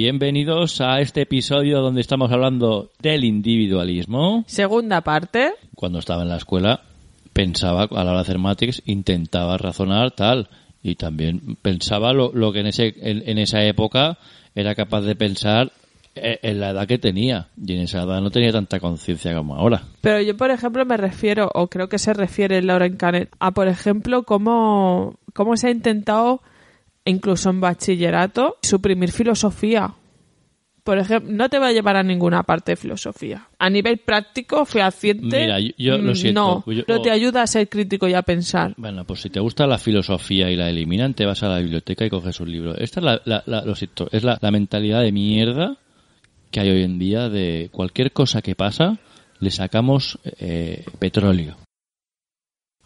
Bienvenidos a este episodio donde estamos hablando del individualismo. Segunda parte. Cuando estaba en la escuela pensaba, a la hora de hacer Matrix, intentaba razonar tal. Y también pensaba lo, lo que en, ese, en, en esa época era capaz de pensar eh, en la edad que tenía. Y en esa edad no tenía tanta conciencia como ahora. Pero yo, por ejemplo, me refiero, o creo que se refiere Lauren Canet, a, por ejemplo, cómo, cómo se ha intentado, incluso en bachillerato, suprimir filosofía. Por ejemplo, no te va a llevar a ninguna parte de filosofía. A nivel práctico, fehaciente, Mira, yo- yo lo mm, siento, no, yo- no te ayuda a ser crítico y a pensar. Bueno, pues si te gusta la filosofía y la eliminan, te vas a la biblioteca y coges un libro. Esta es la, la- la- lo siento, es la, la mentalidad de mierda que hay hoy en día de cualquier cosa que pasa, le sacamos eh, petróleo.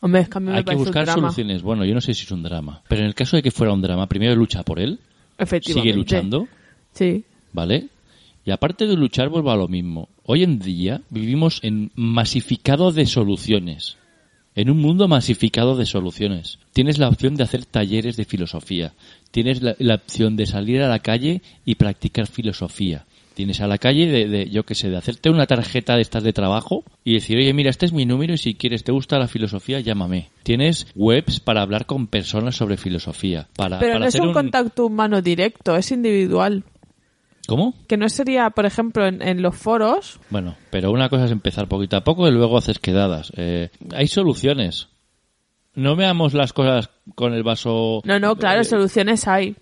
Hombre, es que a mí me Hay que parece un buscar drama. soluciones. Bueno, yo no sé si es un drama, pero en el caso de que fuera un drama, primero lucha por él, Efectivamente. sigue luchando, Sí. ¿vale? Y aparte de luchar, vuelvo a lo mismo. Hoy en día vivimos en masificado de soluciones. En un mundo masificado de soluciones. Tienes la opción de hacer talleres de filosofía. Tienes la, la opción de salir a la calle y practicar filosofía. Tienes a la calle de, de, yo qué sé, de hacerte una tarjeta de estas de trabajo y decir, oye, mira, este es mi número y si quieres, te gusta la filosofía, llámame. Tienes webs para hablar con personas sobre filosofía. Para, Pero para no es un contacto humano directo, es individual. ¿Cómo? Que no sería, por ejemplo, en, en los foros. Bueno, pero una cosa es empezar poquito a poco y luego haces quedadas. Eh, hay soluciones. No veamos las cosas con el vaso. No, no, claro, Eh, soluciones hay.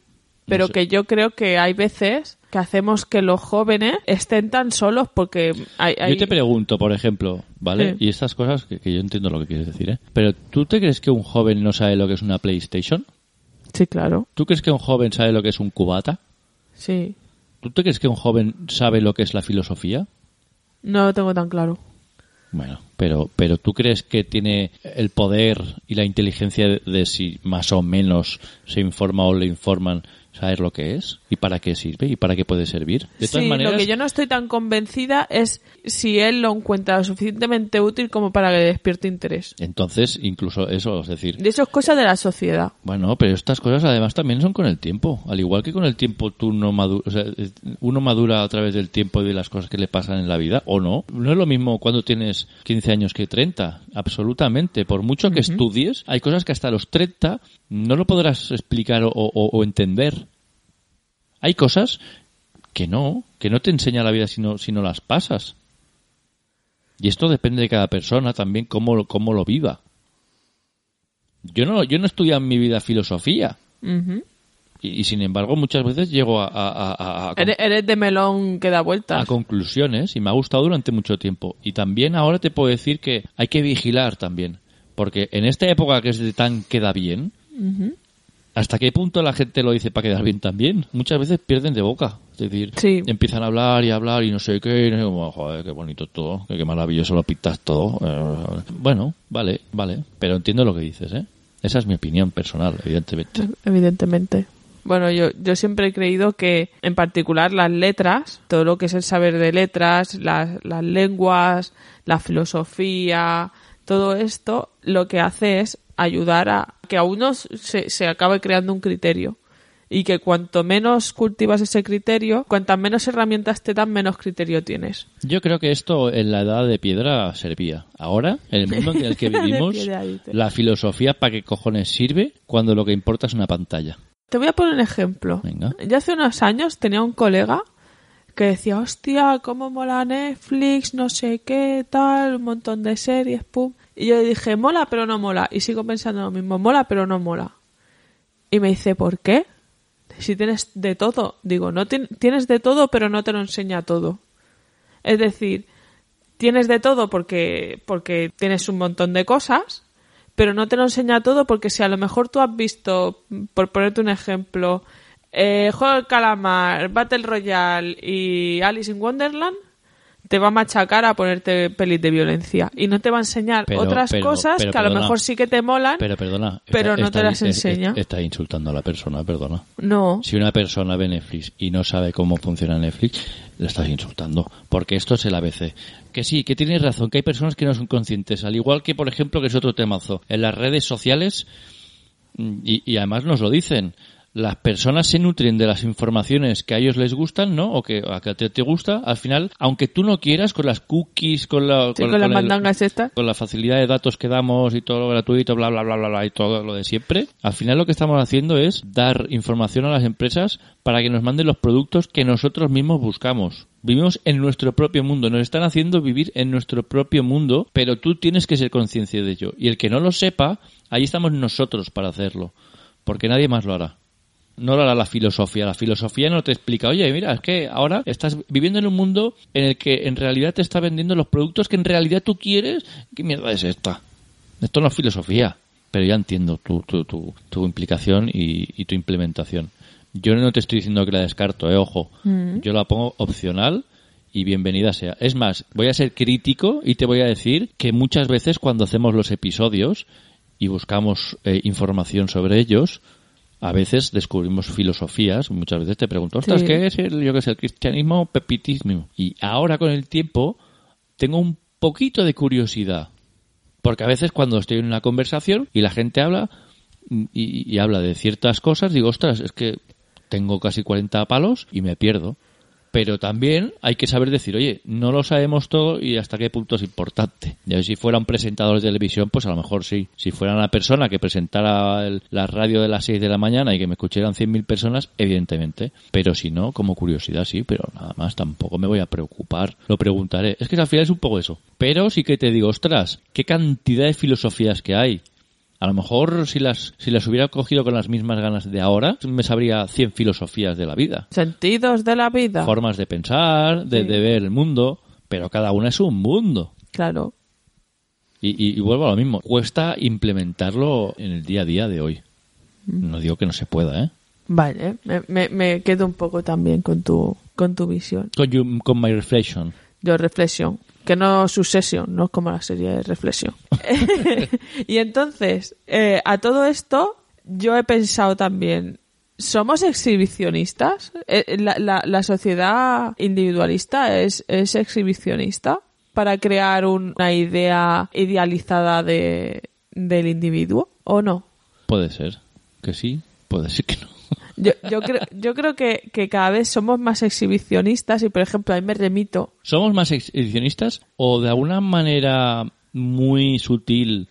Pero sé. que yo creo que hay veces que hacemos que los jóvenes estén tan solos porque hay... hay- Yo te pregunto, por ejemplo, ¿vale? Sí. Y estas cosas que, que yo entiendo lo que quieres decir, ¿eh? Pero ¿tú te crees que un joven no sabe lo que es una PlayStation? Sí, claro, ¿Tú crees que un joven sabe lo que es un cubata? sí. ¿Tú te crees que un joven sabe lo que es la filosofía? No lo tengo tan claro. Bueno, pero, pero ¿tú crees que tiene el poder y la inteligencia de, de si más o menos se informa o le informan saber lo que es? ¿Y para qué sirve? ¿Y para qué puede servir? De todas sí, maneras, lo que yo no estoy tan convencida es si él lo encuentra lo suficientemente útil como para que despierte interés. entonces incluso eso, es decir, De eso es cosa de la sociedad. bueno, pero estas cosas además también son con el tiempo. Al igual que con el tiempo tú no madu- o sea, uno madura a través del tiempo y de las cosas que le pasan en la vida, ¿o no? No es lo mismo cuando tienes 15 años que 30, absolutamente. Por mucho que estudies, hay cosas que hasta los 30 no lo podrás explicar o, o- o entender. Hay cosas que no, que no te enseña la vida si no, si no las pasas. Y esto depende de cada persona también cómo, lo- cómo lo viva. Yo no, yo no he estudiado en mi vida filosofía. Y, y, sin embargo, muchas veces llego a, a- a- a- Eres, eres de melón que da a vueltas. conclusiones y me ha gustado durante mucho tiempo. Y también ahora te puedo decir que hay que vigilar también. Porque en esta época que es de tan queda bien, ¿hasta qué punto la gente lo dice para quedar bien también? Muchas veces pierden de boca. Es decir, Sí. empiezan a hablar y hablar y no sé qué. y no sé joder, qué bonito todo, qué, qué maravilloso lo pintas todo. Eh, Bueno, vale, vale. Pero entiendo lo que dices, ¿eh? Esa es mi opinión personal, evidentemente. Evidentemente. Bueno, yo, yo siempre he creído que, en particular, las letras, todo lo que es el saber de letras, las, las lenguas, la filosofía, todo esto, lo que hace es ayudar a que a uno se, se acabe creando un criterio. Y que cuanto menos cultivas ese criterio, cuantas menos herramientas te dan, menos criterio tienes. Yo creo que esto en la edad de piedra servía. Ahora, en el mundo en el que vivimos, la filosofía para qué cojones sirve cuando lo que importa es una pantalla. Te voy a poner un ejemplo. Venga. Yo hace unos años tenía un colega que decía, hostia, cómo mola Netflix, no sé qué, tal, un montón de series, pum. Y yo le dije, mola pero no mola. Y sigo pensando lo mismo, mola pero no mola. Y me dice, ¿por qué? Si tienes de todo. Digo, no tien- tienes de todo pero no te lo enseña todo. Es decir, tienes de todo porque, porque tienes un montón de cosas, pero no te lo enseña todo porque si a lo mejor tú has visto, por ponerte un ejemplo, eh, Juego del Calamar, Battle Royale y Alice in Wonderland, te va a machacar a ponerte pelis de violencia. Y no te va a enseñar Pero- otras pero- cosas pero que a lo mejor sí que te molan. Pero perdona. Pero no te las enseña. Está insultando a la persona, perdona. No. Si una persona ve Netflix y no sabe cómo funciona Netflix, le estás insultando. Porque esto es el ABC. Que sí, que tienes razón, que hay personas que no son conscientes. Al igual que, por ejemplo, que es otro temazo. En las redes sociales, mm, y, y además nos lo dicen, las personas se nutren de las informaciones que a ellos les gustan, ¿no? O que a que te, te gusta. Al final, aunque tú no quieras, con las cookies, con la... Sí, con las el- mandangas estas. con la facilidad de datos que damos y todo lo gratuito, bla, bla, bla, bla, bla, y todo lo de siempre, al final lo que estamos haciendo es dar información a las empresas para que nos manden los productos que nosotros mismos buscamos. Vivimos en nuestro propio mundo, nos están haciendo vivir en nuestro propio mundo, pero tú tienes que ser consciente de ello. Y el que no lo sepa, ahí estamos nosotros para hacerlo, porque nadie más lo hará. No lo hará la filosofía. La filosofía no te explica, oye, mira, es que ahora estás viviendo en un mundo en el que en realidad te está vendiendo los productos que en realidad tú quieres. ¿Qué mierda es esta? Esto no es filosofía. Pero ya entiendo tu, tu, tu, tu implicación y, y tu implementación. Yo no te estoy diciendo que la descarto, eh, ojo. Yo la pongo opcional y bienvenida sea. Es más, voy a ser crítico y te voy a decir que muchas veces cuando hacemos los episodios y buscamos eh, información sobre ellos, a veces descubrimos filosofías, muchas veces te pregunto, ostras, Sí. ¿qué es el, yo qué sé, el cristianismo pepitismo? Y ahora con el tiempo tengo un poquito de curiosidad. Porque a veces cuando estoy en una conversación y la gente habla y, y habla de ciertas cosas, digo, ostras, es que tengo casi 40 palos y me pierdo. Pero también hay que saber decir, oye, no lo sabemos todo y hasta qué punto es importante. Ya si fuera un presentador de televisión, pues a lo mejor sí. Si fuera una persona que presentara la radio de las 6 de la mañana y que me escucharan 100.000 personas, evidentemente. Pero si no, como curiosidad sí, pero nada más tampoco me voy a preocupar. Lo preguntaré. Es que al final es un poco eso. Pero sí que te digo, ostras, qué cantidad de filosofías que hay. A lo mejor si las, si las hubiera cogido con las mismas ganas de ahora, me sabría 100 filosofías de la vida Sentidos de la vida. formas de pensar, de, Sí. de ver el mundo, pero cada una es un mundo. Claro. Y, y- y vuelvo a lo mismo, cuesta implementarlo en el día a día de hoy. Mm. No digo que no se pueda, ¿eh? Vale, me, me, me quedo un poco también con tu, con tu visión. Con, you- con my reflection. Yo reflexión, que no sucesión, no es como la serie de reflexión. y entonces, eh, a todo esto, yo he pensado también, ¿somos exhibicionistas? Eh, La, sociedad individualista es, es exhibicionista para crear un- una idea idealizada de, del individuo, ¿o no? Puede ser que sí, puede ser que no. Yo, yo creo, yo creo que, que cada vez somos más exhibicionistas y, por ejemplo, ahí me remito ¿Somos más exhibicionistas o de alguna manera muy sutil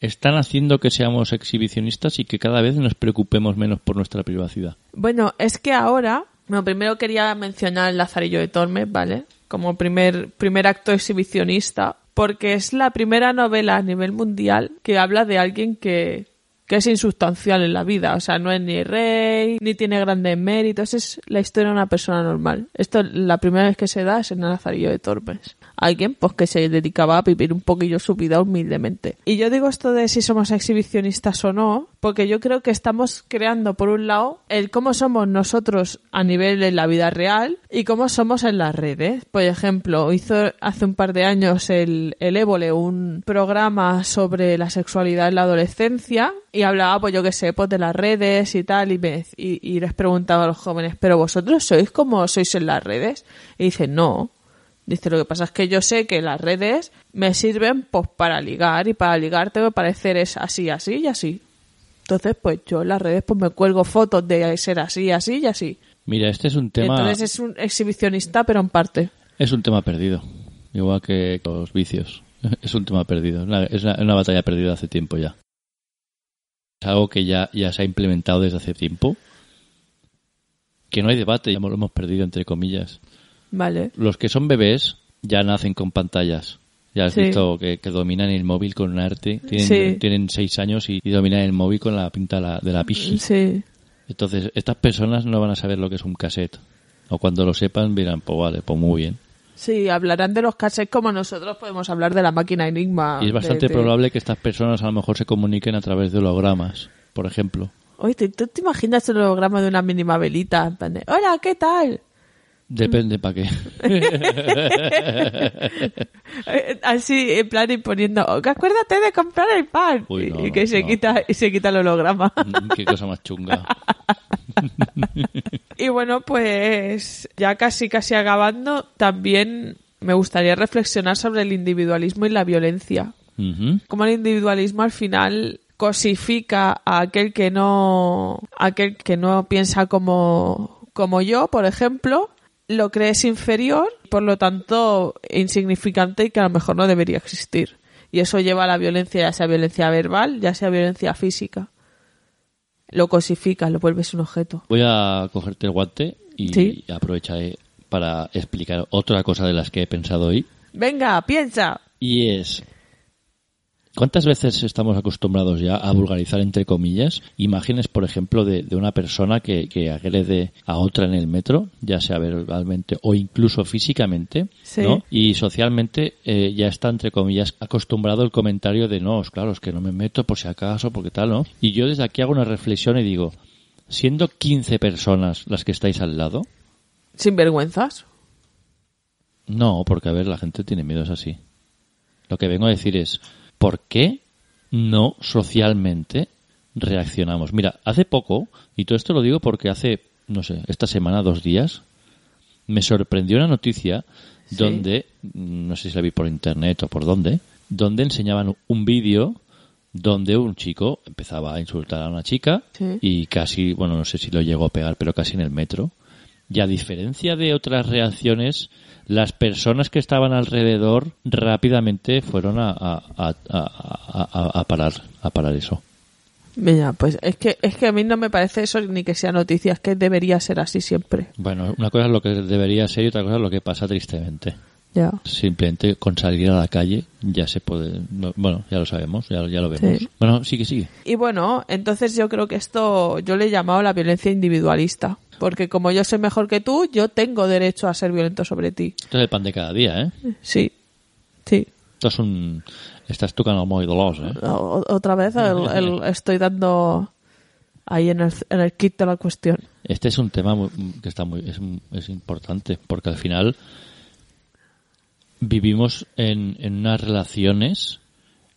están haciendo que seamos exhibicionistas y que cada vez nos preocupemos menos por nuestra privacidad? Bueno, es que ahora, bueno, primero quería mencionar el Lazarillo de Tormes, ¿vale? Como primer, primer acto exhibicionista, porque es la primera novela a nivel mundial que habla de alguien que, que es insustancial en la vida, o sea, no es ni rey, ni tiene grandes méritos, es la historia de una persona normal. Esto la primera vez que se da es en el Lazarillo de Tormes. Alguien pues que se dedicaba a vivir un poquillo su vida humildemente. Y yo digo esto de si somos exhibicionistas o no, porque yo creo que estamos creando por un lado el cómo somos nosotros a nivel de la vida real y cómo somos en las redes. Por ejemplo, hizo hace un par de años el, el Évole un programa sobre la sexualidad en la adolescencia y hablaba, pues yo qué sé, pues de las redes y tal, y, me, y, les preguntaba a los jóvenes, ¿pero vosotros sois como sois en las redes? Y dice, no. Dice, lo que pasa es que yo sé que las redes me sirven pues para ligar y para ligar tengo que es así, así y así. Entonces, pues yo en las redes pues me cuelgo fotos de ser así, así y así. Mira, este es un tema Entonces es un exhibicionista, pero en parte. es un tema perdido, igual que los vicios. Es un tema perdido, es una, es una- batalla perdida hace tiempo ya. Es algo que ya, ya se ha implementado desde hace tiempo. Que no hay debate, ya lo hemos perdido entre comillas. Vale. Los que son bebés ya nacen con pantallas. Ya has Sí. visto que, que dominan el móvil con un arte. Tienen, Sí. tienen seis años y, y dominan el móvil con la pinta de la, de la pichi. Sí. Entonces, estas personas no van a saber lo que es un cassette. O cuando lo sepan, dirán, pues vale, pues muy bien. Sí, hablarán de los cassettes como nosotros podemos hablar de la máquina Enigma. Y es de- bastante de- probable que estas personas a lo mejor se comuniquen a través de hologramas, por ejemplo. Oye, ¿tú, tú te imaginas el holograma de una mínima velita? En plan de, Hola, ¿qué tal? Depende para qué. Así, en plan, imponiendo, acuérdate de comprar el pan. Uy, y, no, y que se no. quita y se quita el holograma. Mm, qué cosa más chunga. y bueno, pues ya casi casi acabando, también me gustaría reflexionar sobre el individualismo y la violencia. Ujú. Como el individualismo al final cosifica a aquel que no a aquel que no piensa como como yo, por ejemplo, lo crees inferior, por lo tanto insignificante y que a lo mejor no debería existir. Y eso lleva a la violencia, ya sea violencia verbal, ya sea violencia física. Lo cosifica, lo vuelves un objeto. Voy a cogerte el guante y Sí. aprovecharé para explicar otra cosa de las que he pensado hoy. Venga, piensa. Y es, ¿cuántas veces estamos acostumbrados ya a vulgarizar, entre comillas, imágenes, por ejemplo, de, de una persona que, que agrede a otra en el metro, ya sea verbalmente o incluso físicamente, Sí. ¿no? Y socialmente eh, ya está, entre comillas, acostumbrado el comentario de, no, claro, es que no me meto por si acaso, porque tal, ¿no? Y yo desde aquí hago una reflexión y digo, siendo 15 personas las que estáis al lado, Sin vergüenzas. no, porque a ver, la gente tiene miedo, es así. Lo que vengo a decir es, ¿por qué no socialmente reaccionamos? Mira, hace poco, y todo esto lo digo porque hace, no sé, esta semana, dos días, me sorprendió una noticia Sí. donde, mm, no sé si la vi por internet o por dónde, donde enseñaban un vídeo donde un chico empezaba a insultar a una chica Sí. y casi, bueno, no sé si lo llegó a pegar, pero casi en el metro. Y a diferencia de otras reacciones, las personas que estaban alrededor rápidamente fueron a, a, a, a- parar, a parar eso. Mira, pues es que, es que a mí no me parece eso ni que sea noticia, es que debería ser así siempre. Bueno, una cosa es lo que debería ser y otra cosa es lo que pasa tristemente. Ya. Simplemente con salir a la calle ya se puede, no- bueno, ya lo sabemos, ya, ya lo vemos. Sí. Bueno, sigue, sigue. Y bueno, entonces yo creo que esto yo le he llamado la violencia individualista. Porque como yo soy mejor que tú, yo tengo derecho a ser violento sobre ti. Esto es el pan de cada día, ¿eh? Sí. Sí. Esto es un... Estás tocando muy dolós, ¿eh? O- otra vez el- el- estoy dando ahí en el, en el kit de la cuestión. Este es un tema muy- que está muy es, es importante porque al final vivimos en, en unas relaciones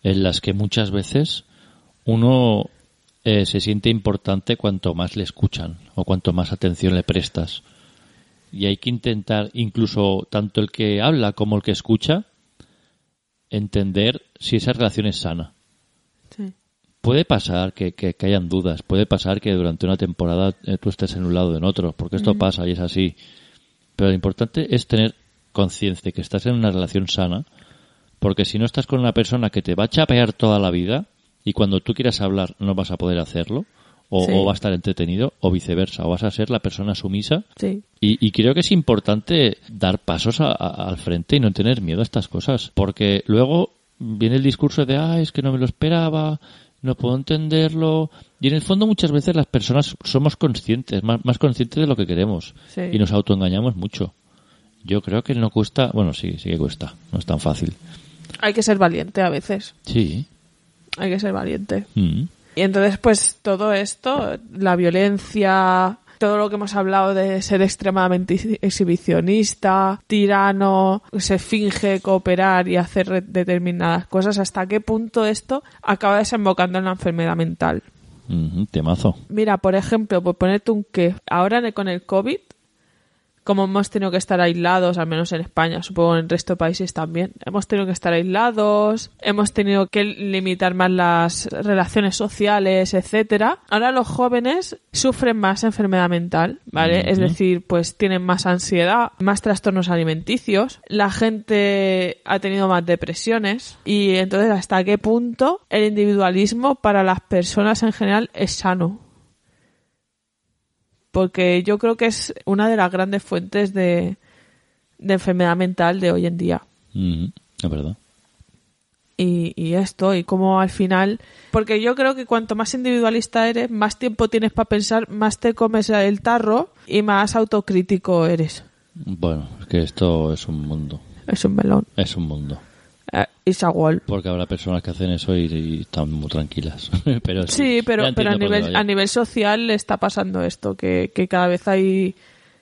en las que muchas veces uno eh, se siente importante cuanto más le escuchan o cuanto más atención le prestas y hay que intentar incluso tanto el que habla como el que escucha entender si esa relación es sana Sí. Puede pasar que, que, que hayan dudas, puede pasar que durante una temporada eh, tú estés en un lado o en otro, porque esto pasa y es así. Pero lo importante es tener conciencia de que estás en una relación sana, porque si no estás con una persona que te va a chapear toda la vida y cuando tú quieras hablar no vas a poder hacerlo, o, Sí. o va a estar entretenido, o viceversa, o vas a ser la persona sumisa. Sí. Y, y creo que es importante dar pasos a- a- al frente y no tener miedo a estas cosas, porque luego viene el discurso de, ah, es que no me lo esperaba, no puedo entenderlo. Y en el fondo muchas veces las personas somos conscientes, más, más conscientes de lo que queremos. Sí. Y nos autoengañamos mucho. Yo creo que no cuesta, bueno, sí, sí que cuesta, no es tan fácil. Hay que ser valiente a veces. Sí. Hay que ser valiente. Mm. Y entonces, pues todo esto, la violencia, todo lo que hemos hablado de ser extremadamente exhibicionista, tirano, se finge cooperar y hacer determinadas cosas, hasta qué punto esto acaba desembocando en la enfermedad mental. Mhm, temazo. Mira, por ejemplo, por ponerte un qué, ahora con el COVID, como hemos tenido que estar aislados, al menos en España, supongo en el resto de países también, hemos tenido que estar aislados, hemos tenido que limitar más las relaciones sociales, etcétera. Ahora los jóvenes sufren más enfermedad mental, ¿vale? Es decir, pues tienen más ansiedad, más trastornos alimenticios, la gente ha tenido más depresiones y entonces hasta qué punto el individualismo para las personas en general es sano porque yo creo que es una de las grandes fuentes de, de enfermedad mental de hoy en día. Es verdad. Y, y esto, y como al final, porque yo creo que cuanto más individualista eres, más tiempo tienes para pensar, más te comes el tarro y más autocrítico eres. Bueno, es que esto es un mundo. Es un melón. Es un mundo. Eh. Porque habrá personas que hacen eso y, y están muy tranquilas. pero Sí, pero, pero a nivel, a nivel social le está pasando esto, que, que cada vez hay,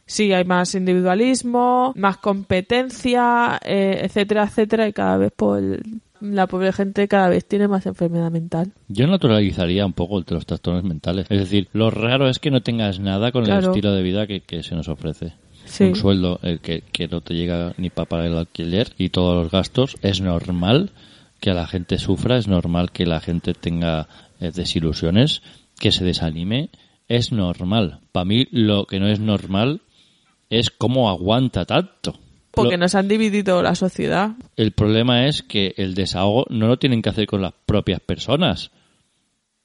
sí, hay más individualismo, más competencia, eh, etcétera, etcétera, y cada vez pues, el- la pobre gente cada vez tiene más enfermedad mental. Yo naturalizaría un poco los trastornos mentales. Es decir, lo raro es que no tengas nada con el estilo de vida que, que se nos ofrece. Sí. Un sueldo eh, que, que no te llega ni para pagar el alquiler y todos los gastos. Es normal que la gente sufra, es normal que la gente tenga eh, desilusiones, que se desanime. Es normal. Para mí lo que no es normal es cómo aguanta tanto. Porque Lo- nos han dividido la sociedad. el problema es que el desahogo no lo tienen que hacer con las propias personas.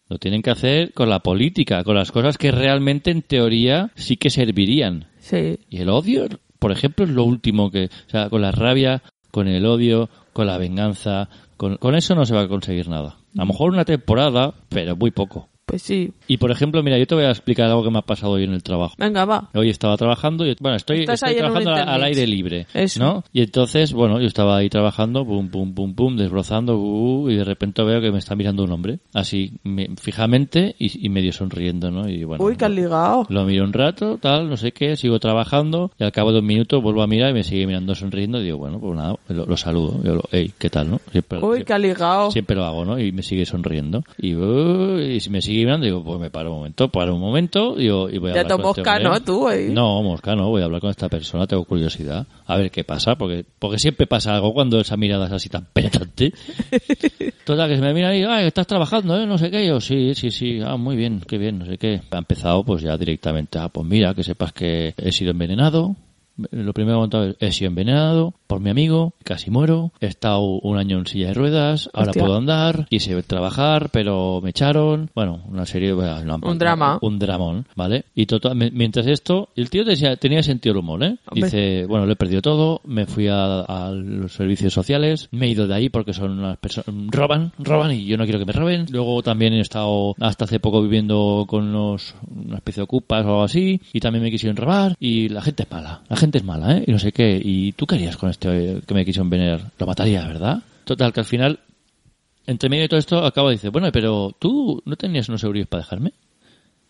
Lo tienen que hacer con la política, con las cosas que realmente en teoría sí que servirían. Sí. Y el odio, por ejemplo, es lo último que... O sea, con la rabia, con el odio, con la venganza, con, con eso no se va a conseguir nada. A lo mejor una temporada, pero muy poco. Pues sí. Y por ejemplo, mira, yo te voy a explicar algo que me ha pasado hoy en el trabajo. Venga, va. Hoy estaba trabajando y bueno, estoy, estoy trabajando al- aire libre, Eso. ¿no? Y entonces, bueno, yo estaba ahí trabajando, pum, pum, pum, pum, desbrozando, uh, y de repente veo que me está mirando un hombre, así me- fijamente y, y medio sonriendo, ¿no? Y bueno, Uy, que has ligado. lo miro un rato, tal, no sé qué, sigo trabajando y al cabo de un minuto vuelvo a mirar y me sigue mirando sonriendo y digo, bueno, pues nada, lo, lo saludo, yo lo, hey, ¿qué tal, no? Siempre, Uy, que has ligado. Siempre lo hago, ¿no? Y me sigue sonriendo. Y, uh, y si me sigue mirando, digo, pues me paro un momento, paro un momento digo, y voy a Ya hablar con este mosca, hombre. ¿no? Tú, ¿eh? No, mosca, no. Voy a hablar con esta persona, tengo curiosidad. A ver qué pasa, porque porque siempre pasa algo cuando esa mirada es así tan penetrante. Total, que se me mira y, ah, estás trabajando, ¿eh? No sé qué. Yo, sí, sí, sí. Ah, muy bien, qué bien, no sé qué. Ha empezado, pues ya directamente, ah, pues mira, que sepas que he sido envenenado. Lo primero que he contado es, he sido envenenado por mi amigo, casi muero, he estado un año en silla de ruedas, ahora Hostia. puedo andar, quise trabajar, pero me echaron, bueno, una serie, bueno, no, Un drama. un dramón, ¿vale? Y me- mientras esto, el tío decía- tenía sentido del humor, ¿eh? Hombre. Dice, bueno, lo he perdido todo, me fui a, a los servicios sociales, me he ido de ahí porque son unas personas, roban, roban y yo no quiero que me roben. Luego también he estado hasta hace poco viviendo con unos, una especie de ocupas o algo así y también me quisieron robar y la gente es mala, la gente es mala, ¿eh? Y no sé qué. ¿Y tú qué harías con este que me quiso envenenar? Lo mataría, ¿verdad? Total, que al final entre medio de todo esto acaba de decir, bueno, pero tú no tenías unos euros para dejarme.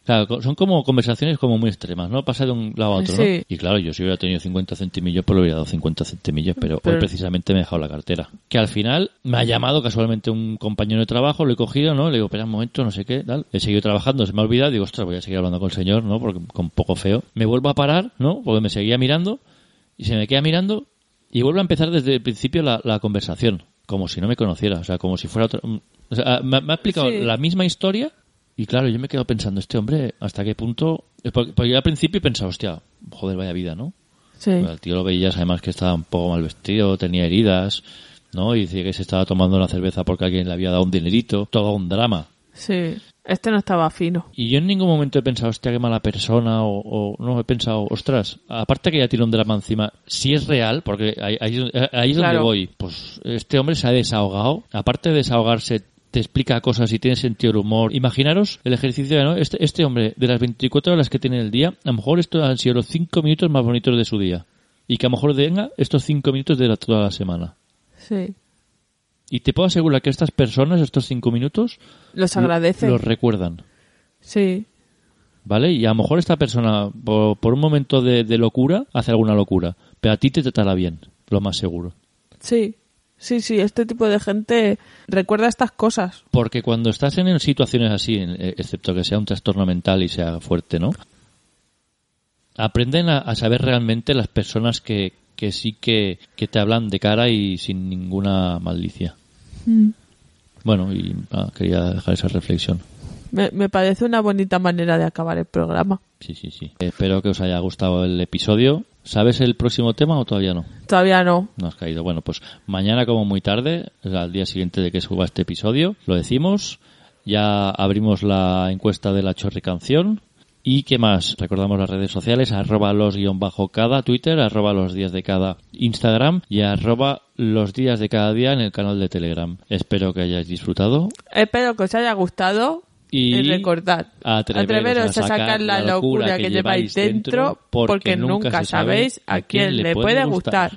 Claro, son como conversaciones como muy extremas, ¿no? Pasa de un lado a otro, ¿no? Sí. Y claro, yo si hubiera tenido 50 centimillos, pues le hubiera dado 50 centimillos, pero, Pero- hoy precisamente me he dejado la cartera. Que al final me ha llamado casualmente un compañero de trabajo, lo he cogido, ¿no? Le digo, espera un momento, no sé qué, tal. He seguido trabajando, se me ha olvidado, digo, ostras, voy a seguir hablando con el señor, ¿no? Porque con poco feo. Me vuelvo a parar, ¿no? Porque me seguía mirando y se me queda mirando y vuelvo a empezar desde el principio la, la conversación, como si no me conociera, o sea, como si fuera otro... O sea, me, me ha explicado Sí. la misma historia y claro, yo me quedo pensando, este hombre, ¿hasta qué punto...? Porque, yo al principio he pensado, hostia, joder, vaya vida, ¿no? Sí. El tío lo veías además que estaba un poco mal vestido, tenía heridas, ¿no? Y decía que se estaba tomando una cerveza porque alguien le había dado un dinerito, todo un drama. Sí. Este no estaba fino. Y yo en ningún momento he pensado, hostia, qué mala persona, o, o no, he pensado, ostras, aparte que ya tiene un drama encima, si es real, porque ahí, ahí- ahí es donde voy, pues este hombre se ha desahogado, aparte de desahogarse, te explica cosas y tiene sentido del humor. Imaginaros el ejercicio de, ¿no? Este, este hombre, de las 24 horas que tiene en el día, a lo mejor estos han sido los 5 minutos más bonitos de su día. Y que a lo mejor venga estos 5 minutos de la, toda la semana. Sí. Y te puedo asegurar que estas personas, estos 5 minutos, Los lo- agradece. los recuerdan. Sí. ¿Vale? Y a lo mejor esta persona, por, por un momento de, de locura, hace alguna locura. Pero a ti te tratará bien, lo más seguro. Sí. Sí, sí. Este tipo de gente recuerda estas cosas. Porque cuando estás en situaciones así, eh, excepto que sea un trastorno mental y sea fuerte, ¿no? Aprenden a, a saber realmente las personas que, que sí que, que te hablan de cara y sin ninguna malicia. Bueno, y ah, quería dejar esa reflexión. Me, me parece una bonita manera de acabar el programa. Sí, sí, sí. Espero que os haya gustado el episodio. ¿Sabes el próximo tema o todavía no? Todavía no. No has caído. Bueno, pues mañana como muy tarde, al día siguiente de que suba este episodio, lo decimos. Ya abrimos la encuesta de la chorri canción. ¿Y qué más? Recordamos las redes sociales, arroba los guion bajo cada Twitter, arroba los días de cada Instagram y arroba los días de cada día en el canal de Telegram. Espero que hayáis disfrutado Espero que os haya gustado. Y, Y recordad, atreveros, a sacar la locura que lleváis dentro, porque nunca sabéis a quién le puede gustar.